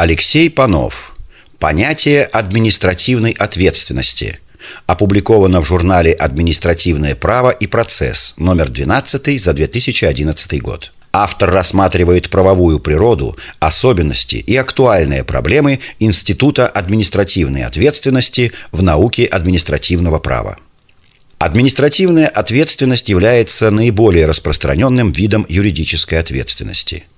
Алексей Панов. Понятие административной ответственности. Опубликовано в журнале «Административное право и процесс» номер 12 за 2011 год. Автор рассматривает правовую природу, особенности и актуальные проблемы Института административной ответственности в науке административного права. Административная ответственность является наиболее распространенным видом юридической ответственности –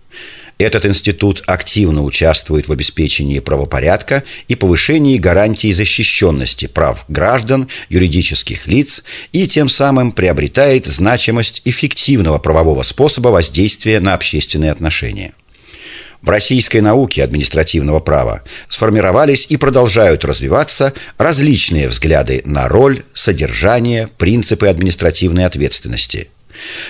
этот институт активно участвует в обеспечении правопорядка и повышении гарантии защищенности прав граждан, юридических лиц и тем самым приобретает значимость эффективного правового способа воздействия на общественные отношения. В российской науке административного права сформировались и продолжают развиваться различные взгляды на роль, содержание, принципы административной ответственности –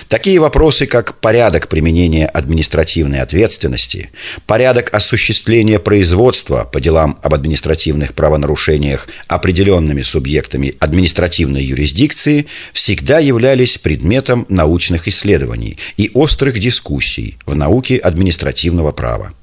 Такие вопросы, как порядок применения административной ответственности, порядок осуществления производства по делам об административных правонарушениях определенными субъектами административной юрисдикции, всегда являлись предметом научных исследований и острых дискуссий в науке административного права.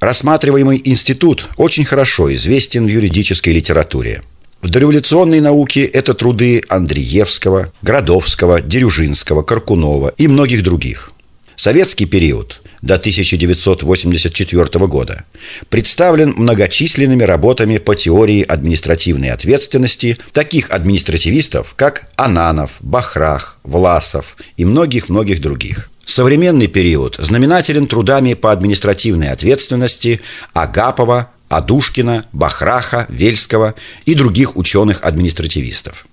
Рассматриваемый институт очень хорошо известен в юридической литературе – в дореволюционной науке это труды Андреевского, Градовского, Дерюжинского, Каркунова и многих других. Советский период до 1984 года представлен многочисленными работами по теории административной ответственности таких административистов, как Ананов, Бахрах, Власов и многих-многих других. Современный период знаменателен трудами по административной ответственности Агапова, Адушкина, Бахраха, Вельского и других ученых-административистов.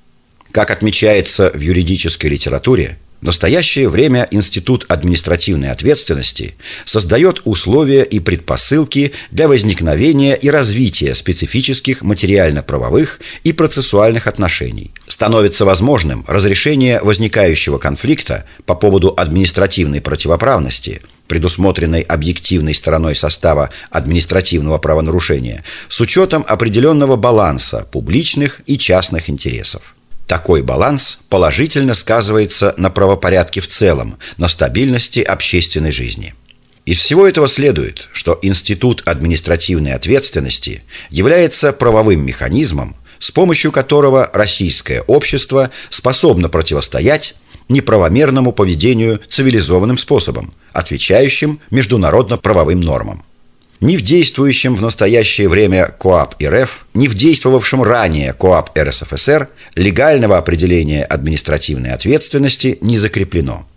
Как отмечается в юридической литературе, в настоящее время Институт административной ответственности создает условия и предпосылки для возникновения и развития специфических материально-правовых и процессуальных отношений. Становится возможным разрешение возникающего конфликта по поводу административной противоправности – предусмотренной объективной стороной состава административного правонарушения, с учетом определенного баланса публичных и частных интересов. Такой баланс положительно сказывается на правопорядке в целом, на стабильности общественной жизни. Из всего этого следует, что институт административной ответственности является правовым механизмом, с помощью которого российское общество способно противостоять неправомерному поведению цивилизованным способом, отвечающим международно-правовым нормам. Ни в действующем в настоящее время КОАП РФ, ни в действовавшем ранее КОАП РСФСР легального определения административной ответственности не закреплено –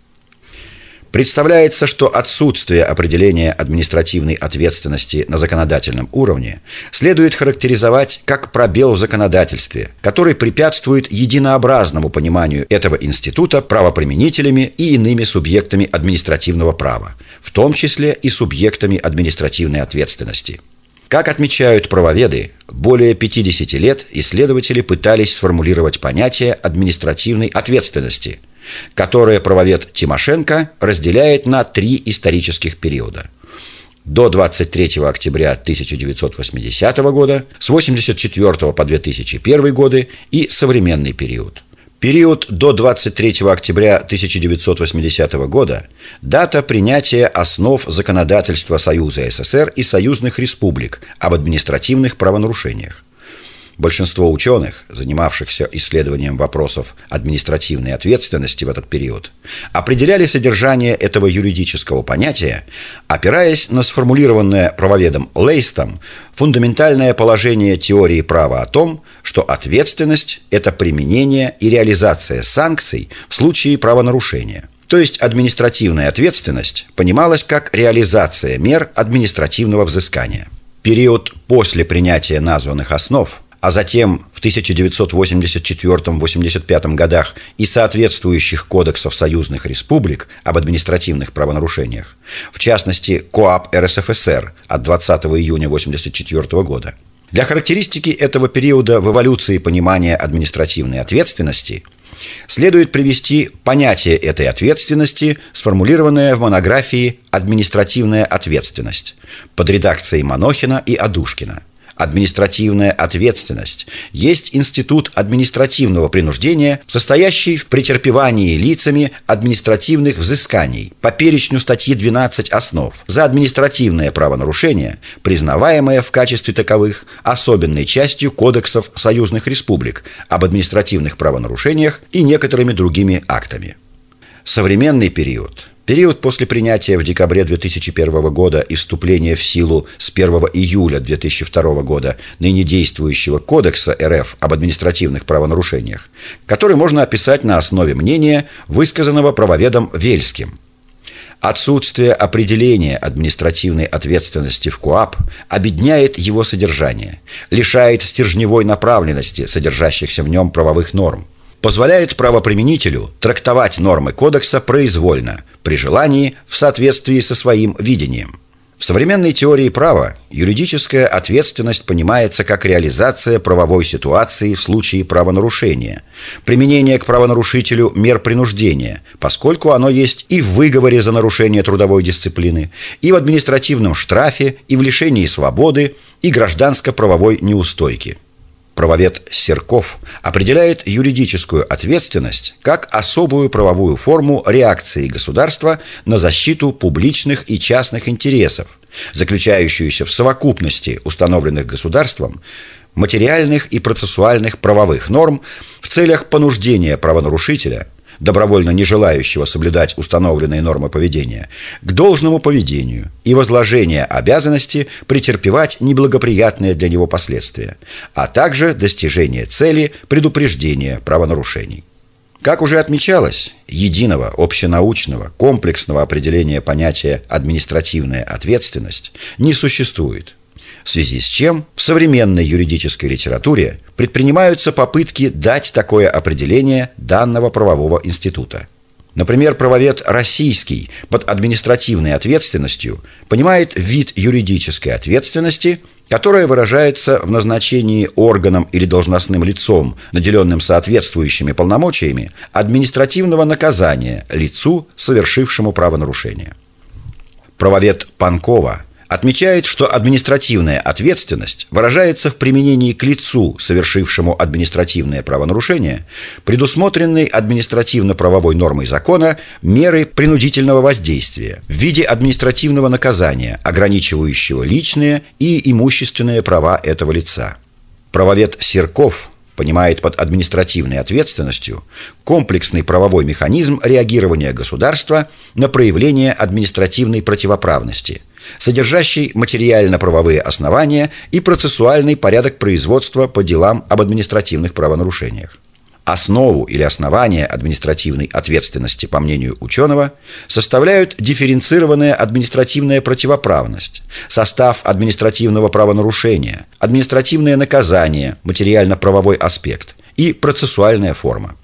Представляется, что отсутствие определения административной ответственности на законодательном уровне следует характеризовать как пробел в законодательстве, который препятствует единообразному пониманию этого института правоприменителями и иными субъектами административного права, в том числе и субъектами административной ответственности. Как отмечают правоведы, более 50 лет исследователи пытались сформулировать понятие административной ответственности – которое правовед Тимошенко разделяет на три исторических периода. До 23 октября 1980 года, с 84 по 2001 годы и современный период – Период до 23 октября 1980 года – дата принятия основ законодательства Союза СССР и союзных республик об административных правонарушениях. Большинство ученых, занимавшихся исследованием вопросов административной ответственности в этот период, определяли содержание этого юридического понятия, опираясь на сформулированное правоведом Лейстом фундаментальное положение теории права о том, что ответственность – это применение и реализация санкций в случае правонарушения. То есть административная ответственность понималась как реализация мер административного взыскания. Период после принятия названных основ – а затем в 1984-85 годах и соответствующих кодексов союзных республик об административных правонарушениях, в частности КОАП РСФСР от 20 июня 1984 года. Для характеристики этого периода в эволюции понимания административной ответственности следует привести понятие этой ответственности, сформулированное в монографии «Административная ответственность» под редакцией Манохина и Адушкина – Административная ответственность. Есть институт административного принуждения, состоящий в претерпевании лицами административных взысканий по перечню статьи 12 основ. За административное правонарушение, признаваемое в качестве таковых особенной частью кодексов союзных республик об административных правонарушениях и некоторыми другими актами. Современный период – Период после принятия в декабре 2001 года и вступления в силу с 1 июля 2002 года ныне действующего Кодекса РФ об административных правонарушениях, который можно описать на основе мнения, высказанного правоведом Вельским. Отсутствие определения административной ответственности в КОАП обедняет его содержание, лишает стержневой направленности содержащихся в нем правовых норм, позволяет правоприменителю трактовать нормы кодекса произвольно, при желании в соответствии со своим видением. В современной теории права юридическая ответственность понимается как реализация правовой ситуации в случае правонарушения, применение к правонарушителю мер принуждения, поскольку оно есть и в выговоре за нарушение трудовой дисциплины, и в административном штрафе, и в лишении свободы, и гражданско-правовой неустойки – Правовед Серков определяет юридическую ответственность как особую правовую форму реакции государства на защиту публичных и частных интересов, заключающуюся в совокупности установленных государством материальных и процессуальных правовых норм в целях понуждения правонарушителя – добровольно не желающего соблюдать установленные нормы поведения, к должному поведению и возложения обязанности претерпевать неблагоприятные для него последствия, а также достижение цели предупреждения правонарушений. Как уже отмечалось, единого, общенаучного, комплексного определения понятия «административная ответственность» не существует – в связи с чем в современной юридической литературе предпринимаются попытки дать такое определение данного правового института. Например, правовед российский под административной ответственностью понимает вид юридической ответственности, которая выражается в назначении органом или должностным лицом, наделенным соответствующими полномочиями, административного наказания лицу, совершившему правонарушение. Правовед Панкова – отмечает, что административная ответственность выражается в применении к лицу, совершившему административное правонарушение, предусмотренной административно-правовой нормой закона меры принудительного воздействия в виде административного наказания, ограничивающего личные и имущественные права этого лица. Правовед Серков понимает под административной ответственностью комплексный правовой механизм реагирования государства на проявление административной противоправности, содержащий материально-правовые основания и процессуальный порядок производства по делам об административных правонарушениях. Основу или основание административной ответственности, по мнению ученого, составляют дифференцированная административная противоправность, состав административного правонарушения, административное наказание, материально-правовой аспект и процессуальная форма.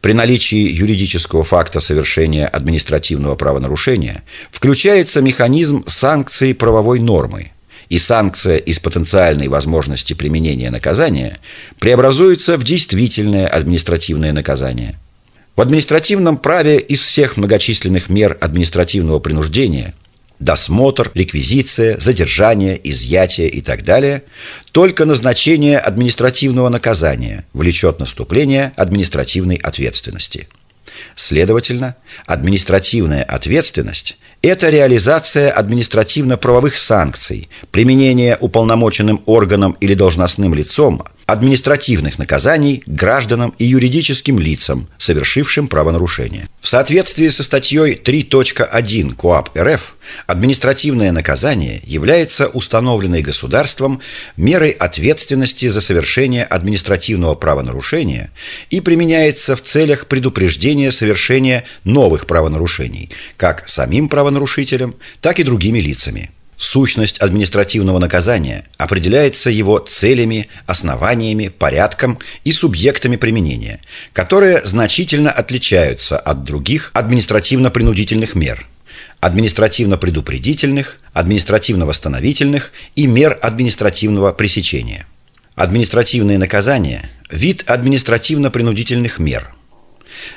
При наличии юридического факта совершения административного правонарушения включается механизм санкции правовой нормы – и санкция из потенциальной возможности применения наказания преобразуется в действительное административное наказание. В административном праве из всех многочисленных мер административного принуждения досмотр, реквизиция, задержание, изъятие и так далее, только назначение административного наказания влечет наступление административной ответственности. Следовательно, административная ответственность это реализация административно-правовых санкций, применение уполномоченным органом или должностным лицом административных наказаний гражданам и юридическим лицам, совершившим правонарушение. В соответствии со статьей 3.1 КОАП РФ административное наказание является установленной государством мерой ответственности за совершение административного правонарушения и применяется в целях предупреждения совершения новых правонарушений как самим правонарушителем, так и другими лицами – Сущность административного наказания определяется его целями, основаниями, порядком и субъектами применения, которые значительно отличаются от других административно-принудительных мер – административно-предупредительных, административно-восстановительных и мер административного пресечения. Административные наказания – вид административно-принудительных мер.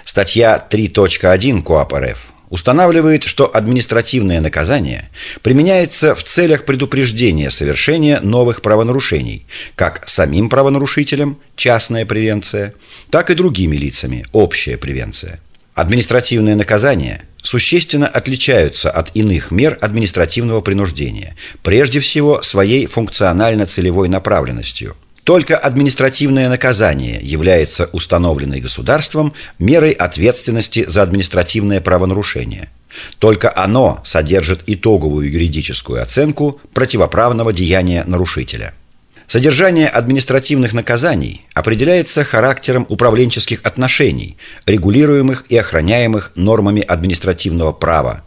Статья 3.1 КоАП РФ устанавливает, что административное наказание применяется в целях предупреждения совершения новых правонарушений, как самим правонарушителям – частная превенция, так и другими лицами – общая превенция. Административные наказания существенно отличаются от иных мер административного принуждения, прежде всего своей функционально-целевой направленностью – только административное наказание является установленной государством мерой ответственности за административное правонарушение. Только оно содержит итоговую юридическую оценку противоправного деяния нарушителя. Содержание административных наказаний определяется характером управленческих отношений, регулируемых и охраняемых нормами административного права,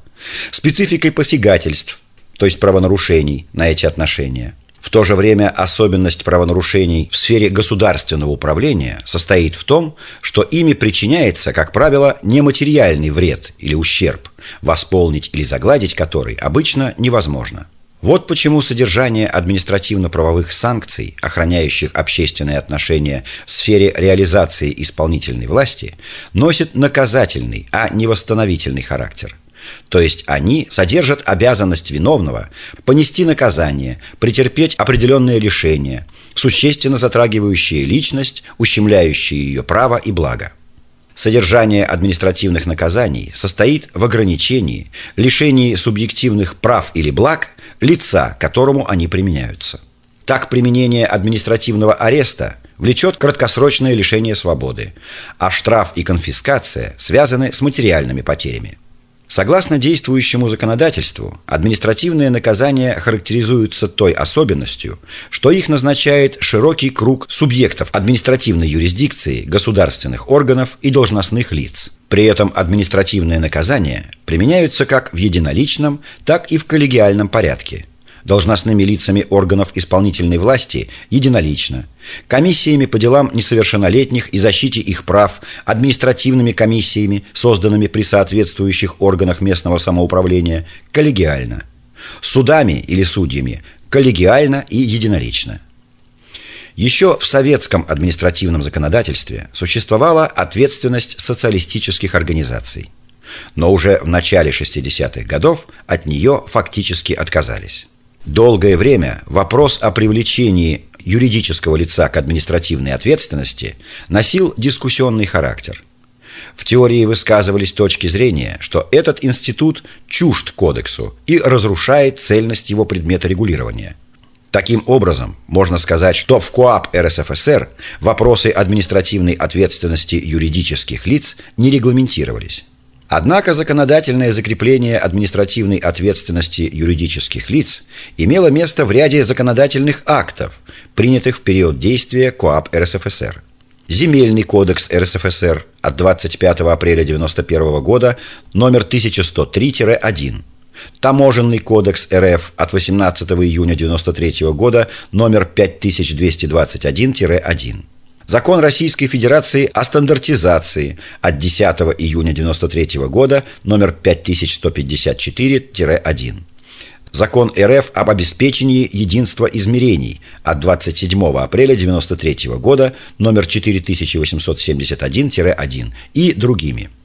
спецификой посягательств, то есть правонарушений на эти отношения – в то же время особенность правонарушений в сфере государственного управления состоит в том, что ими причиняется, как правило, нематериальный вред или ущерб, восполнить или загладить который обычно невозможно. Вот почему содержание административно-правовых санкций, охраняющих общественные отношения в сфере реализации исполнительной власти, носит наказательный, а не восстановительный характер – то есть они содержат обязанность виновного понести наказание, претерпеть определенные решения, существенно затрагивающие личность, ущемляющие ее право и благо. Содержание административных наказаний состоит в ограничении, лишении субъективных прав или благ лица, которому они применяются. Так применение административного ареста влечет краткосрочное лишение свободы, а штраф и конфискация связаны с материальными потерями – Согласно действующему законодательству, административные наказания характеризуются той особенностью, что их назначает широкий круг субъектов административной юрисдикции, государственных органов и должностных лиц. При этом административные наказания применяются как в единоличном, так и в коллегиальном порядке – должностными лицами органов исполнительной власти единолично, комиссиями по делам несовершеннолетних и защите их прав, административными комиссиями, созданными при соответствующих органах местного самоуправления, коллегиально, судами или судьями коллегиально и единолично. Еще в советском административном законодательстве существовала ответственность социалистических организаций. Но уже в начале 60-х годов от нее фактически отказались. Долгое время вопрос о привлечении юридического лица к административной ответственности носил дискуссионный характер. В теории высказывались точки зрения, что этот институт чужд кодексу и разрушает цельность его предмета регулирования. Таким образом, можно сказать, что в КОАП РСФСР вопросы административной ответственности юридических лиц не регламентировались. Однако законодательное закрепление административной ответственности юридических лиц имело место в ряде законодательных актов, принятых в период действия КоАП РСФСР. Земельный кодекс РСФСР от 25 апреля 1991 года номер 1103-1, Таможенный кодекс РФ от 18 июня 1993 года номер 5221-1, Закон Российской Федерации о стандартизации от 10 июня 1993 года номер 5154-1. Закон РФ об обеспечении единства измерений от 27 апреля 1993 года номер 4871-1 и другими –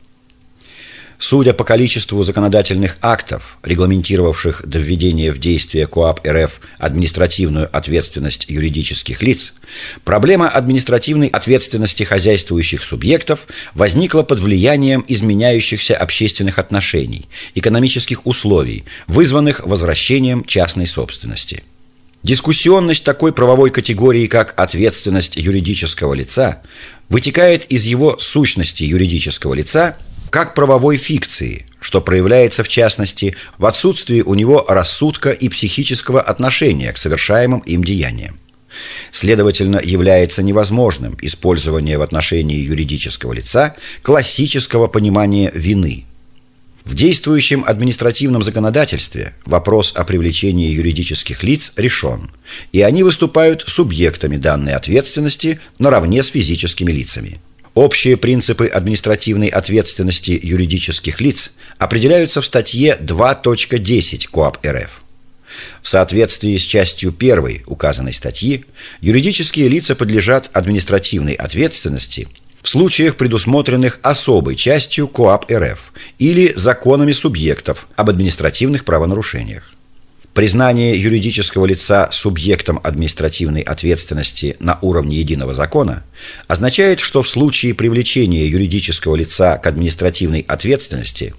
Судя по количеству законодательных актов, регламентировавших до в действие КОАП РФ административную ответственность юридических лиц, проблема административной ответственности хозяйствующих субъектов возникла под влиянием изменяющихся общественных отношений, экономических условий, вызванных возвращением частной собственности. Дискуссионность такой правовой категории, как ответственность юридического лица, вытекает из его сущности юридического лица – как правовой фикции, что проявляется в частности в отсутствии у него рассудка и психического отношения к совершаемым им деяниям. Следовательно, является невозможным использование в отношении юридического лица классического понимания вины. В действующем административном законодательстве вопрос о привлечении юридических лиц решен, и они выступают субъектами данной ответственности наравне с физическими лицами – Общие принципы административной ответственности юридических лиц определяются в статье 2.10 КоАП РФ. В соответствии с частью 1 указанной статьи, юридические лица подлежат административной ответственности в случаях, предусмотренных особой частью КОАП РФ или законами субъектов об административных правонарушениях. Признание юридического лица субъектом административной ответственности на уровне единого закона означает, что в случае привлечения юридического лица к административной ответственности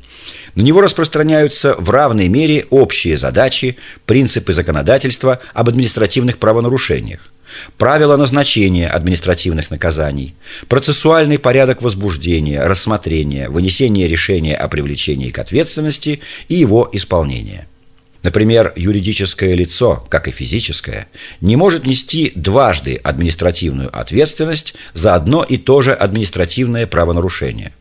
на него распространяются в равной мере общие задачи, принципы законодательства об административных правонарушениях, правила назначения административных наказаний, процессуальный порядок возбуждения, рассмотрения, вынесения решения о привлечении к ответственности и его исполнения. Например, юридическое лицо, как и физическое, не может нести дважды административную ответственность за одно и то же административное правонарушение.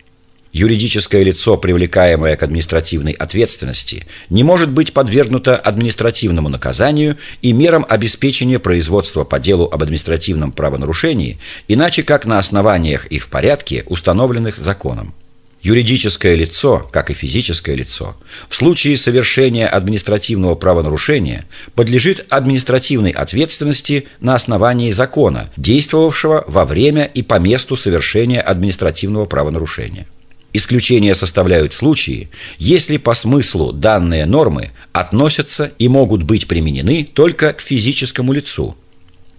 Юридическое лицо, привлекаемое к административной ответственности, не может быть подвергнуто административному наказанию и мерам обеспечения производства по делу об административном правонарушении, иначе как на основаниях и в порядке, установленных законом. Юридическое лицо, как и физическое лицо, в случае совершения административного правонарушения подлежит административной ответственности на основании закона, действовавшего во время и по месту совершения административного правонарушения. Исключения составляют случаи, если по смыслу данные нормы относятся и могут быть применены только к физическому лицу.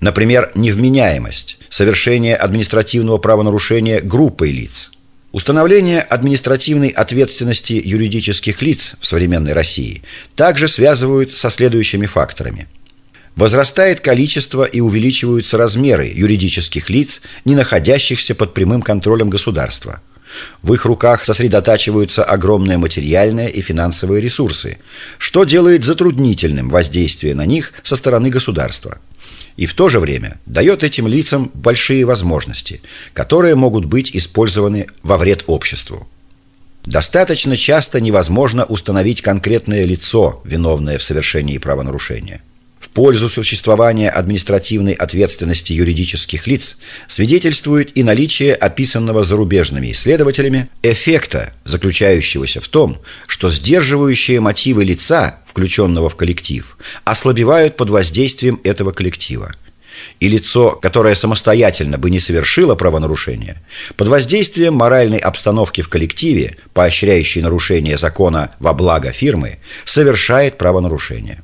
Например, невменяемость, совершение административного правонарушения группой лиц – Установление административной ответственности юридических лиц в современной России также связывают со следующими факторами. Возрастает количество и увеличиваются размеры юридических лиц, не находящихся под прямым контролем государства. В их руках сосредотачиваются огромные материальные и финансовые ресурсы, что делает затруднительным воздействие на них со стороны государства – и в то же время дает этим лицам большие возможности, которые могут быть использованы во вред обществу. Достаточно часто невозможно установить конкретное лицо, виновное в совершении правонарушения. В пользу существования административной ответственности юридических лиц свидетельствует и наличие описанного зарубежными исследователями эффекта, заключающегося в том, что сдерживающие мотивы лица включенного в коллектив, ослабевают под воздействием этого коллектива. И лицо, которое самостоятельно бы не совершило правонарушение, под воздействием моральной обстановки в коллективе, поощряющей нарушение закона во благо фирмы, совершает правонарушение.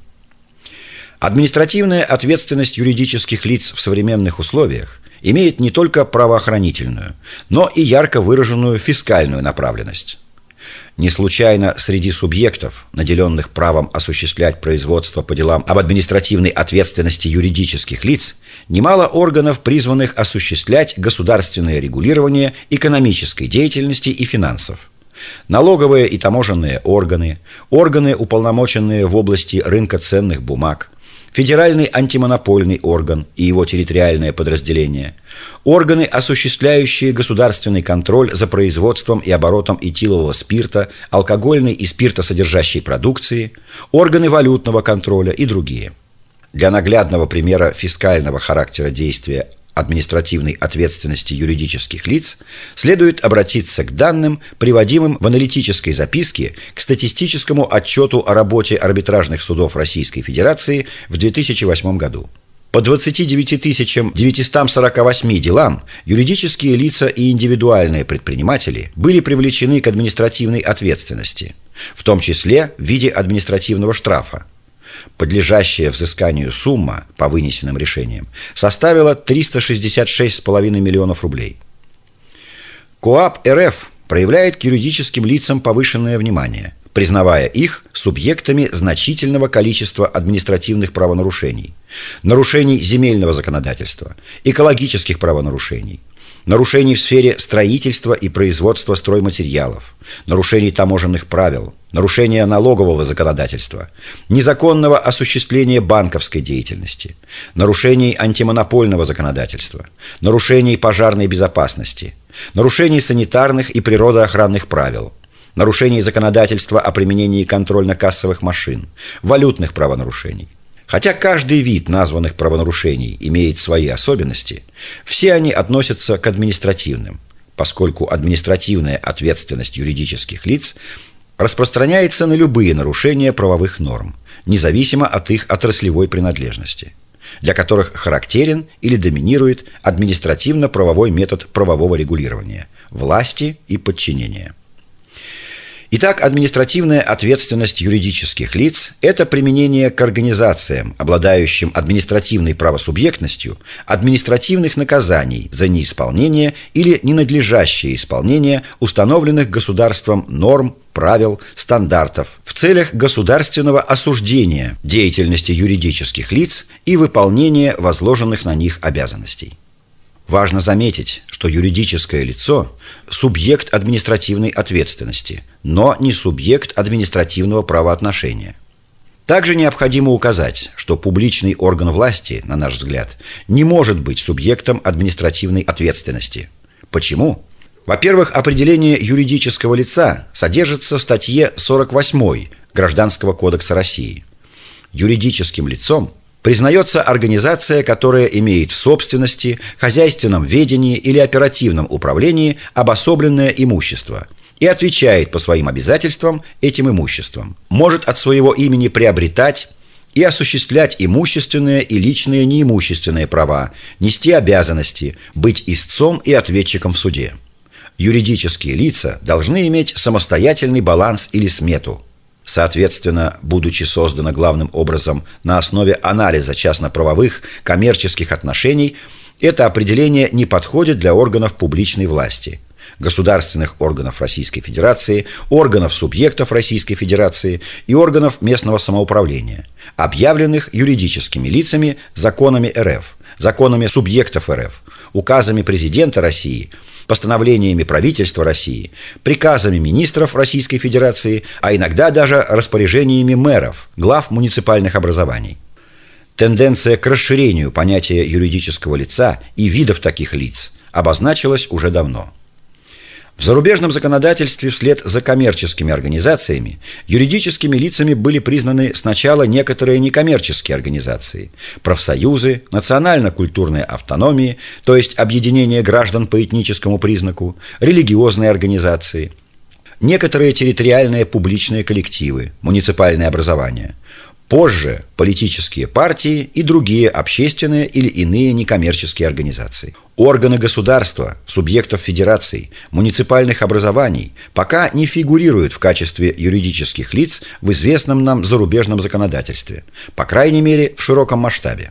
Административная ответственность юридических лиц в современных условиях имеет не только правоохранительную, но и ярко выраженную фискальную направленность. Не случайно среди субъектов, наделенных правом осуществлять производство по делам об административной ответственности юридических лиц, немало органов, призванных осуществлять государственное регулирование экономической деятельности и финансов. Налоговые и таможенные органы, органы, уполномоченные в области рынка ценных бумаг – Федеральный антимонопольный орган и его территориальное подразделение, органы, осуществляющие государственный контроль за производством и оборотом этилового спирта, алкогольной и спиртосодержащей продукции, органы валютного контроля и другие. Для наглядного примера фискального характера действия административной ответственности юридических лиц, следует обратиться к данным, приводимым в аналитической записке к статистическому отчету о работе арбитражных судов Российской Федерации в 2008 году. По 29 948 делам юридические лица и индивидуальные предприниматели были привлечены к административной ответственности, в том числе в виде административного штрафа – Подлежащая взысканию сумма по вынесенным решениям составила 366,5 миллионов рублей. КОАП РФ проявляет к юридическим лицам повышенное внимание, признавая их субъектами значительного количества административных правонарушений, нарушений земельного законодательства, экологических правонарушений, нарушений в сфере строительства и производства стройматериалов, нарушений таможенных правил, нарушения налогового законодательства, незаконного осуществления банковской деятельности, нарушений антимонопольного законодательства, нарушений пожарной безопасности, нарушений санитарных и природоохранных правил, нарушений законодательства о применении контрольно-кассовых машин, валютных правонарушений, Хотя каждый вид названных правонарушений имеет свои особенности, все они относятся к административным, поскольку административная ответственность юридических лиц распространяется на любые нарушения правовых норм, независимо от их отраслевой принадлежности. для которых характерен или доминирует административно-правовой метод правового регулирования – власти и подчинения – Итак, административная ответственность юридических лиц – это применение к организациям, обладающим административной правосубъектностью, административных наказаний за неисполнение или ненадлежащее исполнение установленных государством норм, правил, стандартов в целях государственного осуждения деятельности юридических лиц и выполнения возложенных на них обязанностей. Важно заметить, что юридическое лицо – субъект административной ответственности, но не субъект административного правоотношения. Также необходимо указать, что публичный орган власти, на наш взгляд, не может быть субъектом административной ответственности. Почему? Во-первых, определение юридического лица содержится в статье 48 Гражданского кодекса России. Юридическим лицом – признается организация, которая имеет в собственности, хозяйственном ведении или оперативном управлении обособленное имущество и отвечает по своим обязательствам этим имуществом, может от своего имени приобретать и осуществлять имущественные и личные неимущественные права, нести обязанности, быть истцом и ответчиком в суде. Юридические лица должны иметь самостоятельный баланс или смету – соответственно, будучи создана главным образом на основе анализа частно-правовых коммерческих отношений, это определение не подходит для органов публичной власти, государственных органов Российской Федерации, органов субъектов Российской Федерации и органов местного самоуправления, объявленных юридическими лицами законами РФ, законами субъектов РФ, указами президента России – постановлениями правительства России, приказами министров Российской Федерации, а иногда даже распоряжениями мэров, глав муниципальных образований. Тенденция к расширению понятия юридического лица и видов таких лиц обозначилась уже давно – в зарубежном законодательстве вслед за коммерческими организациями юридическими лицами были признаны сначала некоторые некоммерческие организации, профсоюзы, национально-культурные автономии, то есть объединение граждан по этническому признаку, религиозные организации, некоторые территориальные публичные коллективы, муниципальные образования – Позже политические партии и другие общественные или иные некоммерческие организации. Органы государства, субъектов федераций, муниципальных образований пока не фигурируют в качестве юридических лиц в известном нам зарубежном законодательстве, по крайней мере в широком масштабе.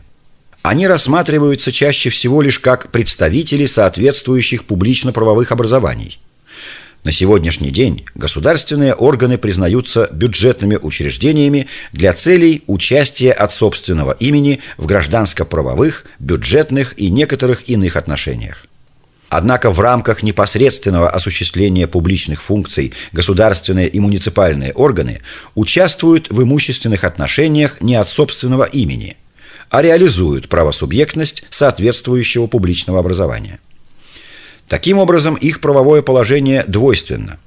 Они рассматриваются чаще всего лишь как представители соответствующих публично-правовых образований – на сегодняшний день государственные органы признаются бюджетными учреждениями для целей участия от собственного имени в гражданско-правовых, бюджетных и некоторых иных отношениях. Однако в рамках непосредственного осуществления публичных функций государственные и муниципальные органы участвуют в имущественных отношениях не от собственного имени, а реализуют правосубъектность соответствующего публичного образования. Таким образом, их правовое положение двойственно.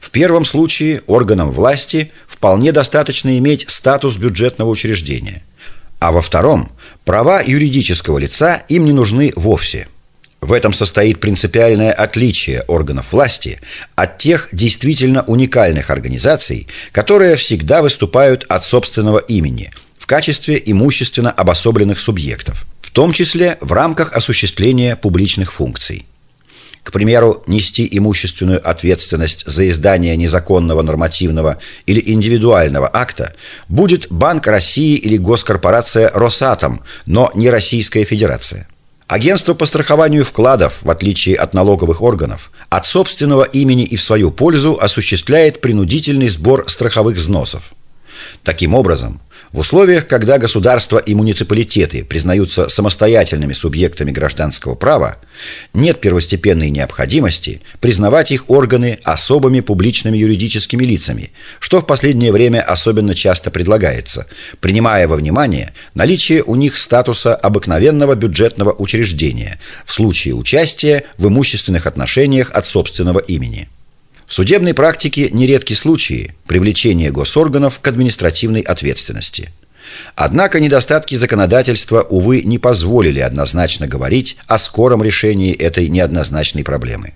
В первом случае органам власти вполне достаточно иметь статус бюджетного учреждения, а во втором права юридического лица им не нужны вовсе. В этом состоит принципиальное отличие органов власти от тех действительно уникальных организаций, которые всегда выступают от собственного имени в качестве имущественно обособленных субъектов, в том числе в рамках осуществления публичных функций – к примеру, нести имущественную ответственность за издание незаконного нормативного или индивидуального акта будет Банк России или госкорпорация «Росатом», но не Российская Федерация. Агентство по страхованию вкладов, в отличие от налоговых органов, от собственного имени и в свою пользу осуществляет принудительный сбор страховых взносов. Таким образом, в условиях, когда государства и муниципалитеты признаются самостоятельными субъектами гражданского права, нет первостепенной необходимости признавать их органы особыми публичными юридическими лицами, что в последнее время особенно часто предлагается, принимая во внимание наличие у них статуса обыкновенного бюджетного учреждения в случае участия в имущественных отношениях от собственного имени – в судебной практике нередки случаи привлечения госорганов к административной ответственности. Однако недостатки законодательства, увы, не позволили однозначно говорить о скором решении этой неоднозначной проблемы.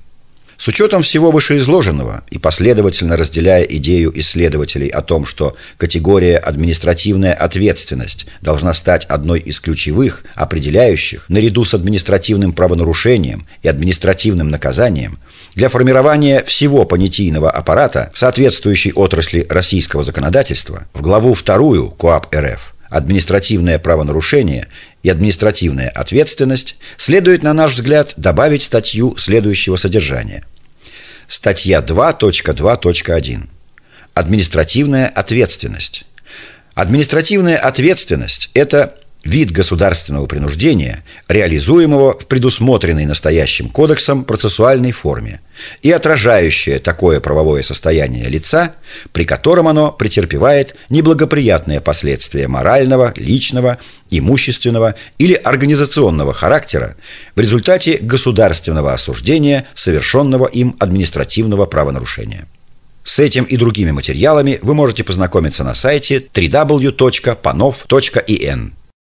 С учетом всего вышеизложенного и последовательно разделяя идею исследователей о том, что категория административная ответственность должна стать одной из ключевых, определяющих, наряду с административным правонарушением и административным наказанием, для формирования всего понятийного аппарата соответствующей отрасли российского законодательства, в главу вторую КОАП РФ административное правонарушение и административная ответственность, следует, на наш взгляд, добавить статью следующего содержания. Статья 2.2.1. Административная ответственность. Административная ответственность – это вид государственного принуждения, реализуемого в предусмотренной настоящим кодексом процессуальной форме и отражающее такое правовое состояние лица, при котором оно претерпевает неблагоприятные последствия морального, личного, имущественного или организационного характера в результате государственного осуждения совершенного им административного правонарушения. С этим и другими материалами вы можете познакомиться на сайте www.panov.in.